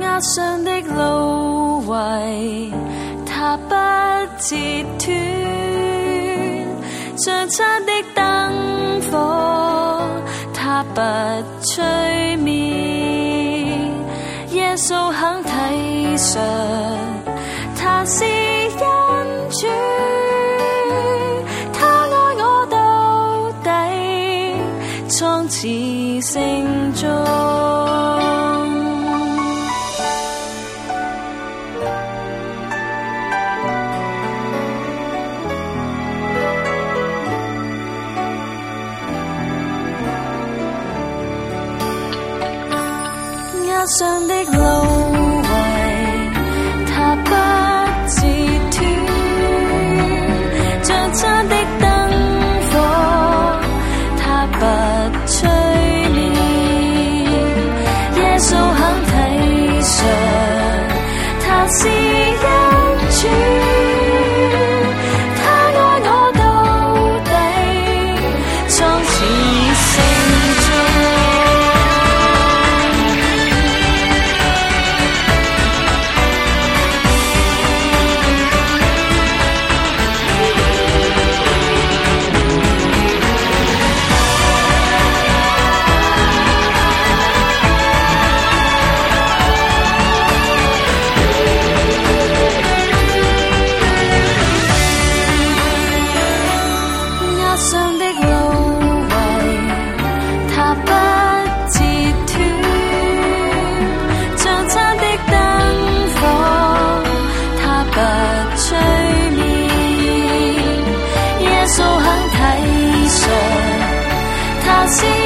压上的芦苇，它不折断；像擦的灯火，它不吹灭。耶稣肯体恤，他是恩主，他爱我到底，创始成终。上的路。心。